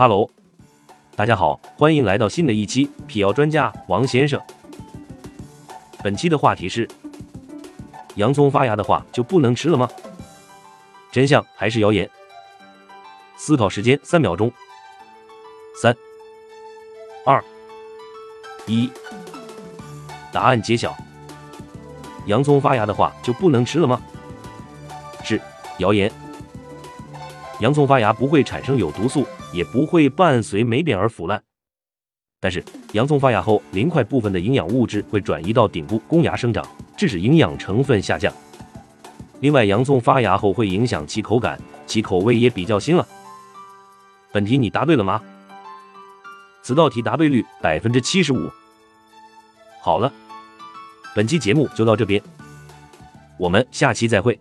哈喽，大家好，欢迎来到新的一期辟谣专家王先生。本期的话题是：洋葱发芽的话就不能吃了吗？真相还是谣言？思考时间三秒钟，三、二、一，答案揭晓。洋葱发芽的话就不能吃了吗？是谣言。洋葱发芽不会产生有毒素。也不会伴随霉变而腐烂，但是洋葱发芽后，鳞块部分的营养物质会转移到顶部攻芽生长，致使营养成分下降。另外，洋葱发芽后会影响其口感，其口味也比较腥了。本题你答对了吗？此道题答对率百分之七十五。好了，本期节目就到这边，我们下期再会。